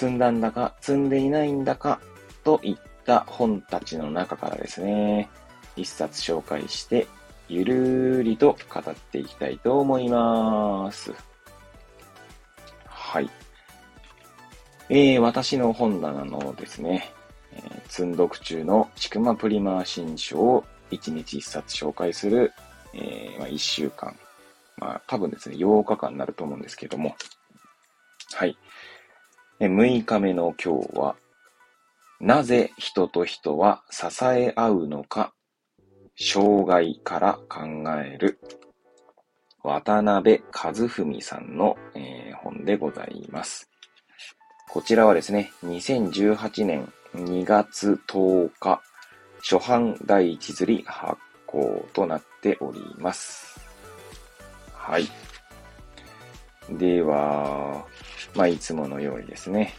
積んだんだか積んでいないんだかといった本たちの中からですね、一冊紹介してゆるーりと語っていきたいと思います。はい。えー、私の本棚のですね、えー、積んどく中のちくまプリマー新書を1日1冊紹介する、えー、まあ、1週間。まあ、多分ですね、8日間になると思うんですけども。はい。6日目の今日は、なぜ人と人は支え合うのか障害から考える渡辺和文さんの、えー、本でございます。こちらはですね、2018年2月10日、初版第一釣り発行となっております。はい。では、まあ、いつものようにですね、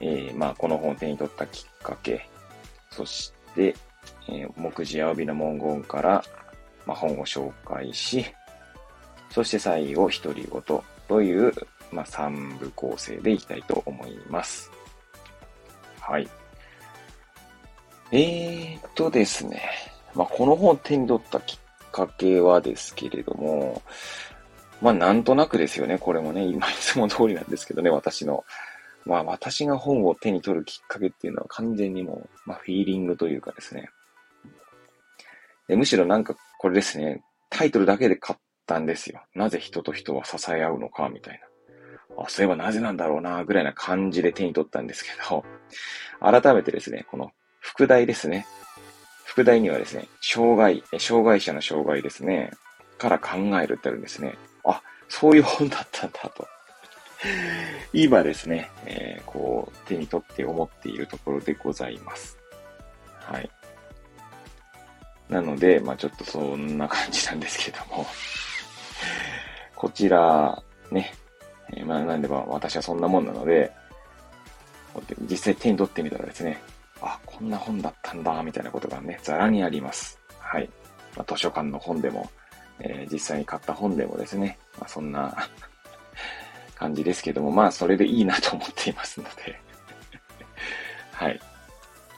えー、まあ、この本を手に取ったきっかけ、そして、えー、目次や帯の文言から、まあ、本を紹介し、そして最後、独り言という、まあ、3部構成でいきたいと思います。はい。えーっとですね。まあ、この本を手に取ったきっかけはですけれども、まあ、なんとなくですよね。これもね、今いつも通りなんですけどね、私の。まあ、私が本を手に取るきっかけっていうのは完全にもう、まあ、フィーリングというかですね。でむしろなんかこれですね、タイトルだけで買ったんですよ。なぜ人と人は支え合うのか、みたいな。あ、そういえばなぜなんだろうな、ぐらいな感じで手に取ったんですけど、改めてですね、この副題ですね。副題にはですね、障害、障害者の障害ですね、から考えるってあるんですね。あ、そういう本だったんだと。今ですね、えー、こう、手に取って思っているところでございます。はい。なので、まあちょっとそんな感じなんですけどもこちら、ね、えー、まあなんでまあ私はそんなもんなので、実際手に取ってみたらですね、あ、こんな本だったんだ、みたいなことがね、ざらにあります。はい。まあ、図書館の本でも、えー、実際に買った本でもですね、まあ、そんな 感じですけども、まあ、それでいいなと思っていますので はい。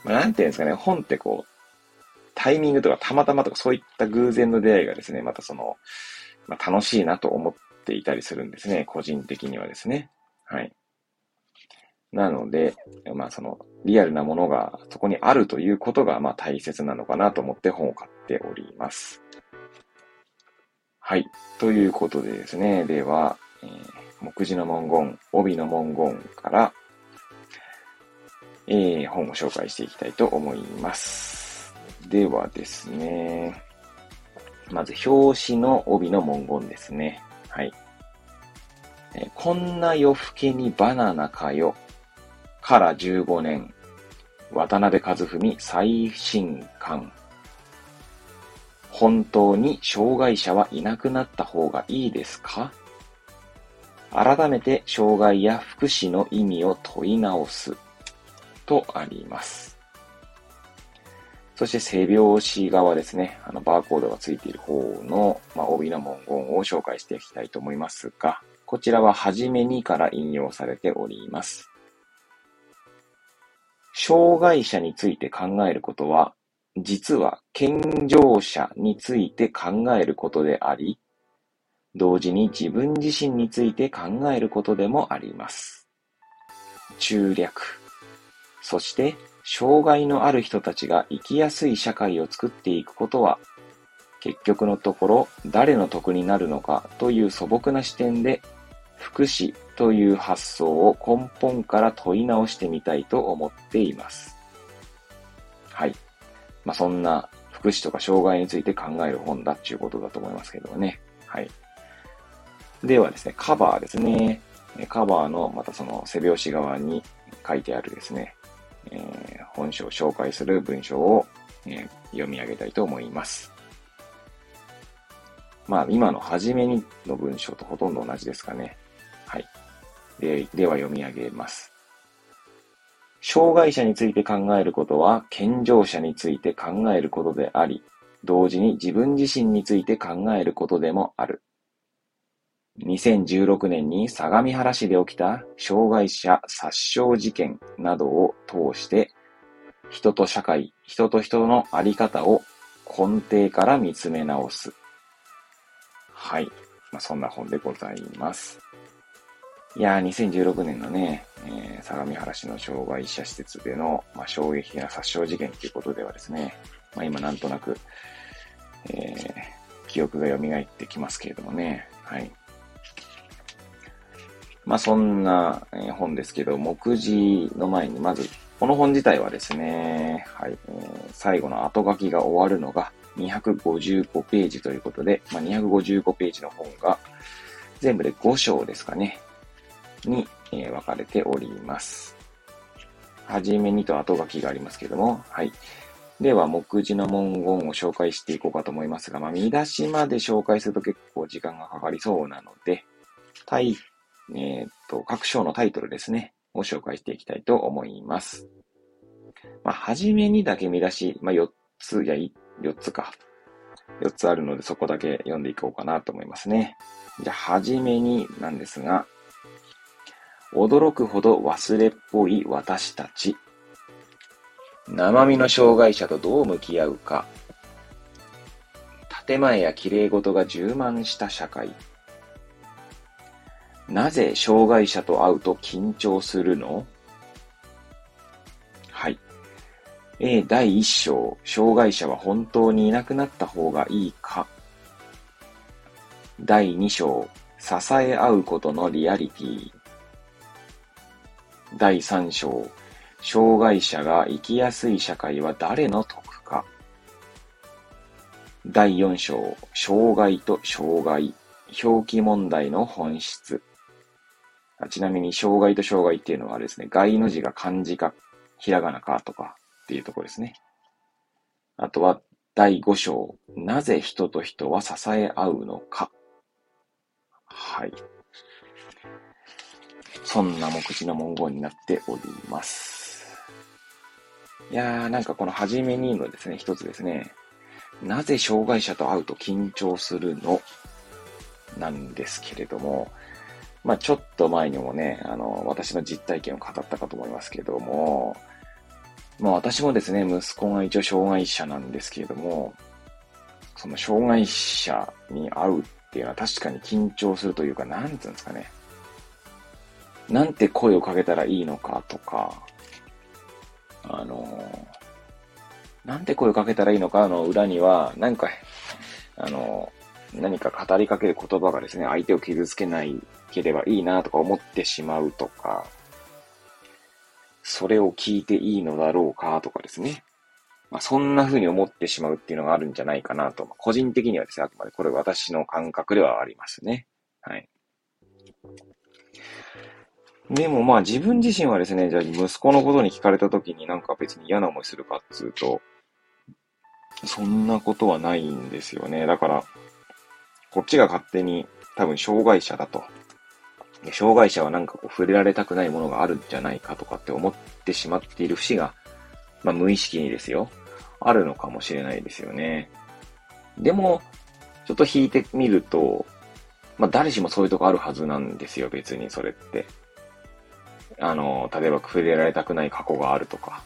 まあ、なんていうんですかね、本ってこう、タイミングとかたまたまとかそういった偶然の出会いがですね、またその、まあ、楽しいなと思っていたりするんですね、個人的にはですね。はい。なので、まあその、リアルなものがそこにあるということが、まあ大切なのかなと思って本を買っております。はい。ということでですね、では、えー、目次の文言、帯の文言から、えー、本を紹介していきたいと思います。ではですね、まず表紙の帯の文言ですね。はい。えこんな夜更けにバナナかよ。から15年。渡辺和文最新刊。本当に障害者はいなくなった方がいいですか？改めて障害や福祉の意味を問い直す。とあります。そして背表紙側ですね、あの、バーコードがついている方の、まあ、帯の文言を紹介していきたいと思いますが、こちらは初めにから引用されております。障害者について考えることは、実は健常者について考えることであり、同時に自分自身について考えることでもあります。中略。そして障害のある人たちが生きやすい社会を作っていくことは、結局のところ誰の得になるのかという素朴な視点で、福祉という発想を根本から問い直してみたいと思っています。まあ、そんな福祉とか障害について考える本だっていうことだと思いますけどね。はい。ではですね、カバーですね。カバーの、またその背表紙側に書いてあるですね、えー、本書を紹介する文章を、えー、読み上げたいと思います。まあ、今の初めにの文章とほとんど同じですかね。はい。で、では読み上げます。障害者について考えることは、健常者について考えることであり、同時に自分自身について考えることでもある。2016年に相模原市で起きた障害者殺傷事件などを通して、人と社会、人と人のあり方を根底から見つめ直す。はい。まあ、そんな本でございます。いやー、2016年のね、えー、相模原市の障害者施設での、まあ、衝撃的な殺傷事件ということではですね、まあ、今なんとなく、えー、記憶が蘇ってきますけれどもね、はい。まあ、そんな、本ですけど、目次の前にまず、この本自体はですね、はい、えー、最後の後書きが終わるのが255ページということで、まあ、255ページの本が全部で5章ですかね。に、え、分かれております。はじめにと後書きがありますけども、はい。では、目次の文言を紹介していこうかと思いますが、まあ、見出しまで紹介すると結構時間がかかりそうなので、タイ、えー、っと、各章のタイトルですね、を紹介していきたいと思います。まあ、はじめにだけ見出し、まあ、4つ、いや、4つか。4つあるので、そこだけ読んでいこうかなと思いますね。じゃあ、はじめになんですが、驚くほど忘れっぽい私たち。生身の障害者とどう向き合うか。建前や綺麗事が充満した社会。なぜ障害者と会うと緊張するの？はい。A 第一章、障害者は本当にいなくなった方がいいか？第二章、支え合うことのリアリティ。第3章、障害者が生きやすい社会は誰の得か。第4章、障害と障害、表記問題の本質。ちなみに、障害と障害っていうのはですね、害の字が漢字か、ひらがなかとかっていうところですね。あとは、第5章、なぜ人と人は支え合うのか。はい。そんな目次の文言になっております。いやー、なんかこのはじめにのですね、一つですね、なぜ障害者と会うと緊張するの？なんですけれども、まあちょっと前にもね、あの、私の実体験を語ったかと思いますけども、まあ私もですね、息子が一応障害者なんですけれども、その障害者に会うっていうのは確かに緊張するというか、なんていうんですかね。なんて声をかけたらいいのかとか、あの、なんて声をかけたらいいのかの裏には、なんか、あの、何か語りかける言葉がですね、相手を傷つけないければいいなとか思ってしまうとか、それを聞いていいのだろうかとかですね。まあ、そんな風に思ってしまうっていうのがあるんじゃないかなとま。個人的にはですね、あくまでこれ私の感覚ではありますね。はい。でもまあ自分自身はですね、じゃあ息子のことに聞かれた時になんか別に嫌な思いするかっつうと、そんなことはないんですよね。だから、こっちが勝手に多分障害者だと。障害者はなんかこう触れられたくないものがあるんじゃないかとかって思ってしまっている節が、まあ無意識にですよ。あるのかもしれないですよね。でも、ちょっと引いてみると、まあ誰しもそういうとこあるはずなんですよ、別にそれって。あの、例えば触れられたくない過去があるとか。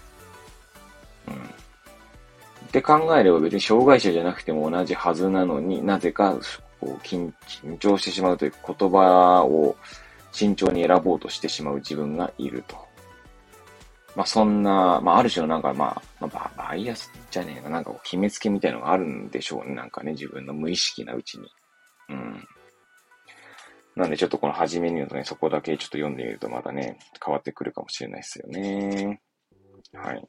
うん。って考えれば別に障害者じゃなくても同じはずなのになぜかこう緊張してしまうという言葉を慎重に選ぼうとしてしまう自分がいると。まあそんな、まあある種のなんかまあ、まあ、バイアスじゃねえか、なんか決めつけみたいのがあるんでしょうね。なんかね、自分の無意識なうちに。うん。なんでちょっとこの初めに言うとね、そこだけちょっと読んでみるとまたね、変わってくるかもしれないですよね。はい。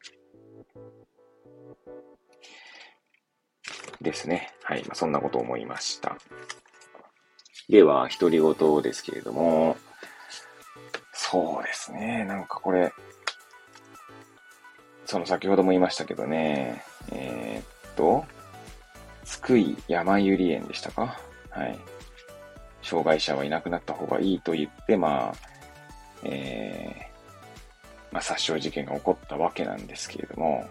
ですね。はい。まあ、そんなことを思いました。では、独り言ですけれども、そうですね。なんかこれ、その先ほども言いましたけどね、えー、っと、津久井山ゆり園でしたか？はい。障害者はいなくなった方がいいと言って、まあ、えー、まあ、殺傷事件が起こったわけなんですけれども、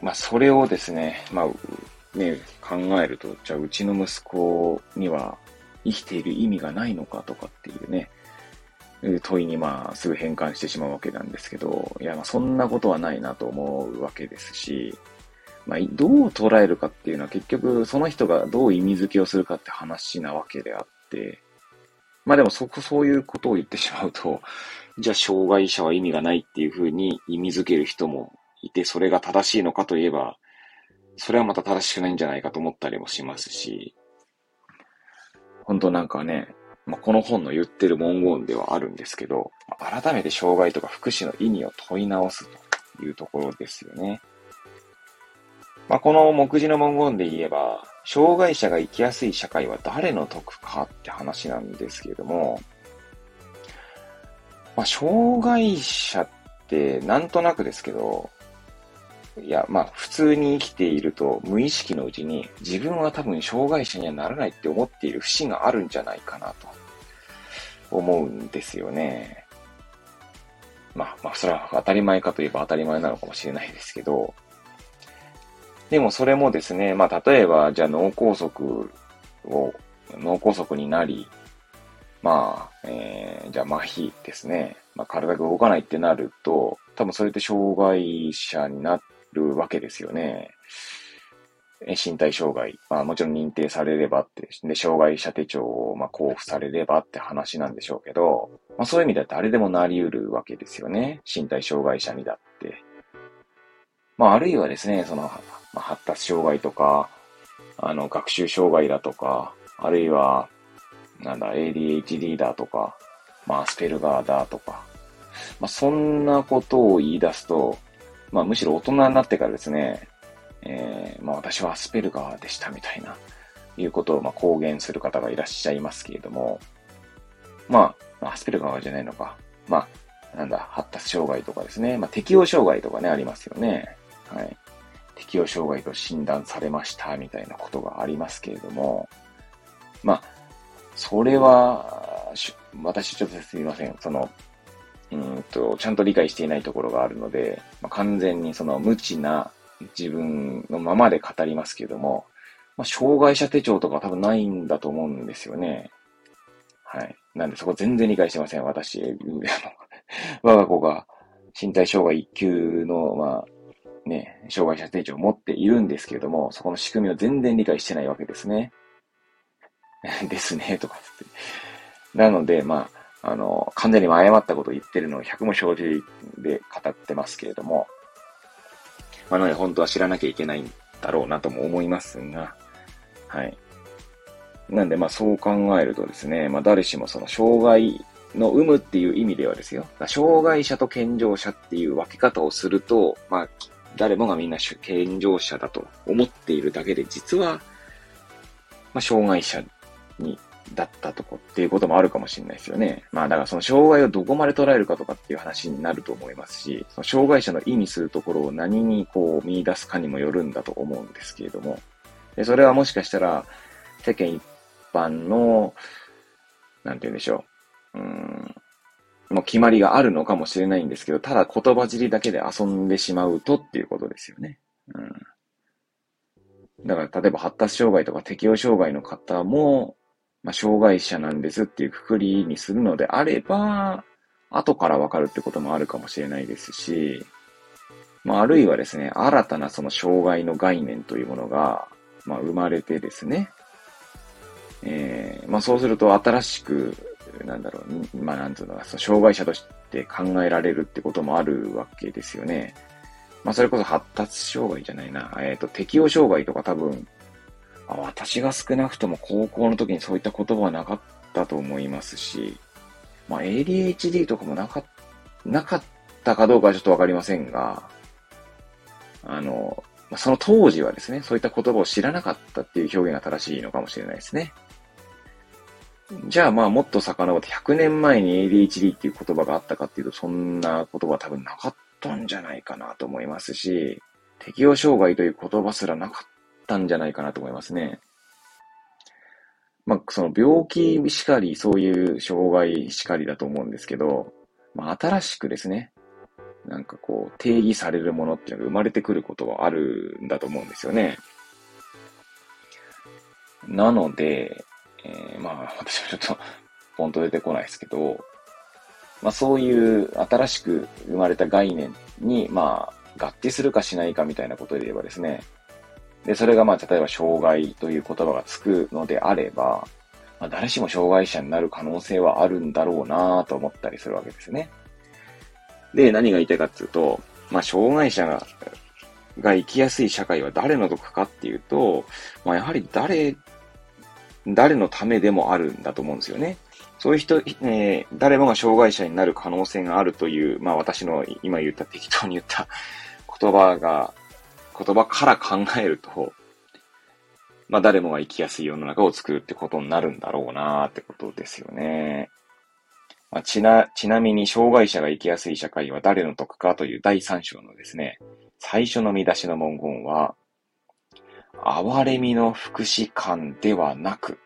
まあ、それをですね、まあ、ね、考えると、じゃあ、うちの息子には生きている意味がないのかとかっていうね、問いにまあすぐ変換してしまうわけなんですけど、いやまあそんなことはないなと思うわけですし、まあどう捉えるかっていうのは結局その人がどう意味付けをするかって話なわけであって、まあでもそこそういうことを言ってしまうと、じゃあ障害者は意味がないっていうふうに意味付ける人もいて、それが正しいのかといえば、それはまた正しくないんじゃないかと思ったりもしますし、本当なんかね、まあ、この本の言ってる文言ではあるんですけど、改めて障害とか福祉の意味を問い直すというところですよね。まあ、この目次の文言で言えば、障害者が生きやすい社会は誰の得かって話なんですけれども、まあ、障害者ってなんとなくですけど、いや、まあ、普通に生きていると、無意識のうちに、自分は多分障害者にはならないって思っている節があるんじゃないかなと、思うんですよね。まあ、まあ、それは当たり前かといえば当たり前なのかもしれないですけど、でもそれもですね、まあ、例えば、じゃあ脳梗塞を、脳梗塞になり、まあ、えー、じゃあ麻痺ですね。まあ、体が動かないってなると、多分それって障害者になるわけですよね。身体障害。まあもちろん認定されればって、で、障害者手帳をまあ交付されればって話なんでしょうけど、まあそういう意味では誰でもなり得るわけですよね。身体障害者にだって。まああるいはですね、その、まあ、発達障害とか、あの、学習障害だとか、あるいは、なんだ、ADHD だとか、まあ、アスペルガーだとか、まあ、そんなことを言い出すと、まあむしろ大人になってからですね、えー、まあ私はアスペルガーでしたみたいな、いうことをまあ公言する方がいらっしゃいますけれども、まあ、アスペルガーじゃないのか。まあ、なんだ、発達障害とかですね。まあ適応障害とかね、ありますよね。はい。適応障害と診断されました、みたいなことがありますけれども、まあ、それは、私ちょっとすみません。その、うんと、ちゃんと理解していないところがあるので、まあ、完全にその無知な自分のままで語りますけれども、まあ、障害者手帳とか多分ないんだと思うんですよね。はい。なんでそこ全然理解してません。私、我が子が身体障害一級の、まあ、ね、障害者手帳を持っているんですけれども、そこの仕組みを全然理解してないわけですね。ですね、とかって。なので、まあ、あの、完全に誤ったことを言ってるのを百も承知で語ってますけれども、まあ、なので本当は知らなきゃいけないんだろうなとも思いますが、はい。なんで、まあそう考えるとですね、まあ誰しもその障害の有無っていう意味ではですよ、障害者と健常者っていう分け方をすると、まあ誰もがみんな健常者だと思っているだけで、実は、まあ障害者にだったとこっていうこともあるかもしれないですよね。まあだからその障害をどこまで捉えるかとかっていう話になると思いますし、その障害者の意味するところを何にこう見出すかにもよるんだと思うんですけれども、でそれはもしかしたら世間一般の、なんて言うんでしょう、うん、もう決まりがあるのかもしれないんですけど、ただ言葉尻だけで遊んでしまうとっていうことですよね。うん。だから例えば発達障害とか適応障害の方も、まあ、障害者なんですっていうくくりにするのであれば、後からわかるってこともあるかもしれないですし、まあ、あるいはですね、新たなその障害の概念というものが、まあ、生まれてですね、えー、まあ、そうすると新しく、なんだろう、まあ、なんつうのか、その障害者として考えられるってこともあるわけですよね。まあ、それこそ発達障害じゃないな、えっ、ー、と、適応障害とか多分、あ私が少なくとも高校の時にそういった言葉はなかったと思いますし、まあ、ADHD とかもなかなかったかどうかはちょっとわかりませんが、あの、その当時はですね、そういった言葉を知らなかったっていう表現が正しいのかもしれないですね。じゃあまあもっと遡って100年前に ADHD っていう言葉があったかっていうと、そんな言葉は多分なかったんじゃないかなと思いますし、適応障害という言葉すらなかったんじゃないかなと思いますね。まあ、その病気しかり、そういう障害しかりだと思うんですけど、まあ、新しくですね、なんかこう、定義されるものっていうのが生まれてくることはあるんだと思うんですよね。なので、えー、まあ、私はちょっと、ポンと出てこないですけど、まあそういう新しく生まれた概念に、まあ、合致するかしないかみたいなことで言えばですね、で、それがまあ、例えば障害という言葉がつくのであれば、まあ、誰しも障害者になる可能性はあるんだろうなと思ったりするわけですね。で、何が言いたいかっていうと、まあ、障害者が、が生きやすい社会は誰の得かっていうと、まあ、やはり誰、誰のためでもあるんだと思うんですよね。そういう人、えー、誰もが障害者になる可能性があるという、まあ私の今言った適当に言った言葉が言葉から考えると、まあ誰もが生きやすい世の中を作るってことになるんだろうなってことですよね。まあ、ちな、ちなみに障害者が生きやすい社会は誰の得かという第3章のですね、最初の見出しの文言は、哀れみの福祉観ではなく、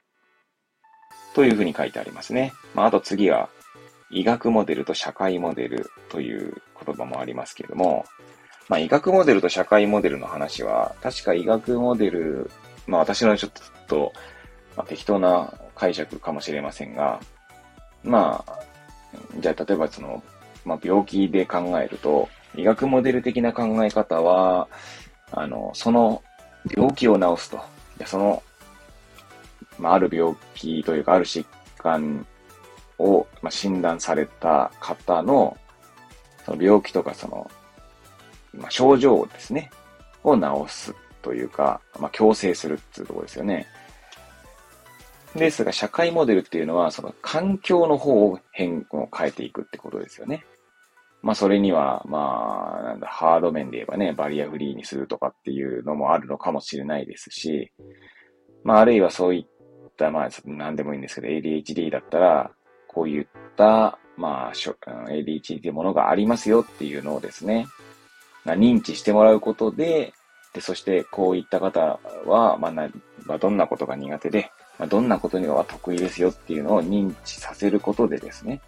というふうに書いてありますね。まあ、あと次は、医学モデルと社会モデルという言葉もありますけれども、まあ、医学モデルと社会モデルの話は、確か医学モデル、まあ私のちょっと、まあ、適当な解釈かもしれませんが、まあ、じゃあ例えばその、まあ病気で考えると、医学モデル的な考え方は、あの、その病気を治すと。その、まあ、ある病気というか、ある疾患を、まあ、診断された方の、その病気とかそのまあ、症状ですね、を治すというか、まあ、強制するっていうところですよね。ですが、社会モデルっていうのは、その環境の方を変を変えていくってことですよね。まあ、それには、まあ、なんだ、ハード面で言えばね、バリアフリーにするとかっていうのもあるのかもしれないですし、まあ、あるいはそういった、まあ、何でもいいんですけど、ADHD だったら、こういった、まあ、ADHD っていうものがありますよっていうのをですね、まあ認知してもらうことで、で、そしてこういった方は、まあ、な、まあ、どんなことが苦手で、まあ、どんなことには得意ですよっていうのを認知させることでですね、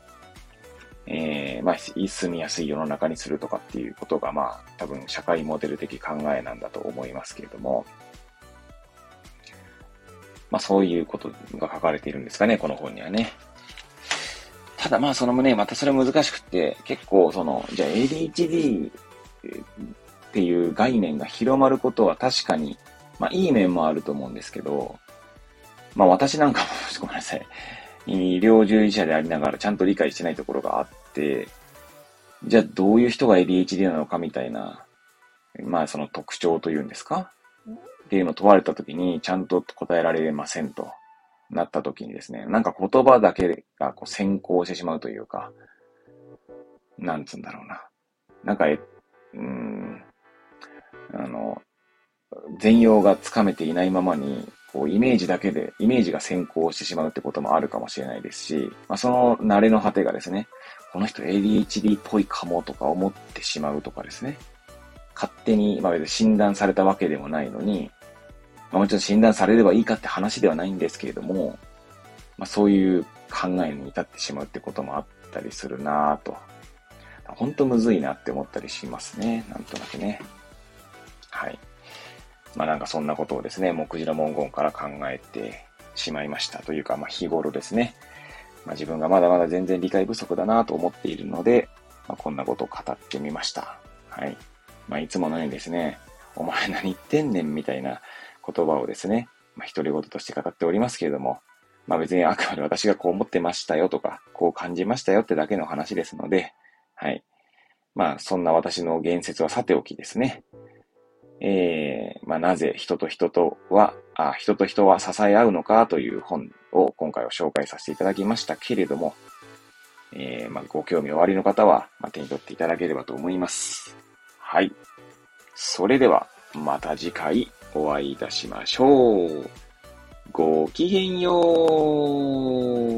えー、まあ、住みやすい世の中にするとかっていうことが、まあ、多分社会モデル的考えなんだと思いますけれども、まあ、そういうことが書かれているんですかね、この本にはね。ただまあ、そのね、またそれ難しくって、結構その、じゃあ ADHD っていう概念が広まることは確かに、まあいい面もあると思うんですけど、まあ私なんかも、ごめんなさい。医療従事者でありながらちゃんと理解してないところがあっ、じゃあどういう人が ADHD なのかみたいな、まあその特徴というんですか？っていうのを問われたときにちゃんと答えられませんとなったときにですね、なんか言葉だけがこう先行してしまうというか、なんつうんだろうな。なんか、えうん、あの、全容がつかめていないままに、こう、イメージだけで、イメージが先行してしまうってこともあるかもしれないですし、まあ、その慣れの果てがですね、この人 ADHD っぽいかもとか思ってしまうとかですね、勝手に、まあ別に診断されたわけでもないのに、まあもちろん診断されればいいかって話ではないんですけれども、まあそういう考えに至ってしまうってこともあったりするなぁとほんとむずいなって思ったりしますね。なんとなくね。はい。まあなんかそんなことをですね、目次の文言から考えてしまいましたというか、まあ日頃ですね。まあ自分がまだまだ全然理解不足だなと思っているので、まあ、こんなことを語ってみました。はい。まあいつものようにですね、お前何言ってんねんみたいな言葉をですね、まあ独り言として語っておりますけれども、まあ別にあくまで私がこう思ってましたよとか、こう感じましたよってだけの話ですので、はい。まあ、そんな私の言説はさておきですね。えー、まあ、なぜ人と人とは、あ、人と人は支え合うのかという本を今回は紹介させていただきましたけれども、えー、まあ、ご興味おありの方は、まあ、手に取っていただければと思います。はい。それでは、また次回お会いいたしましょう。ごきげんよう。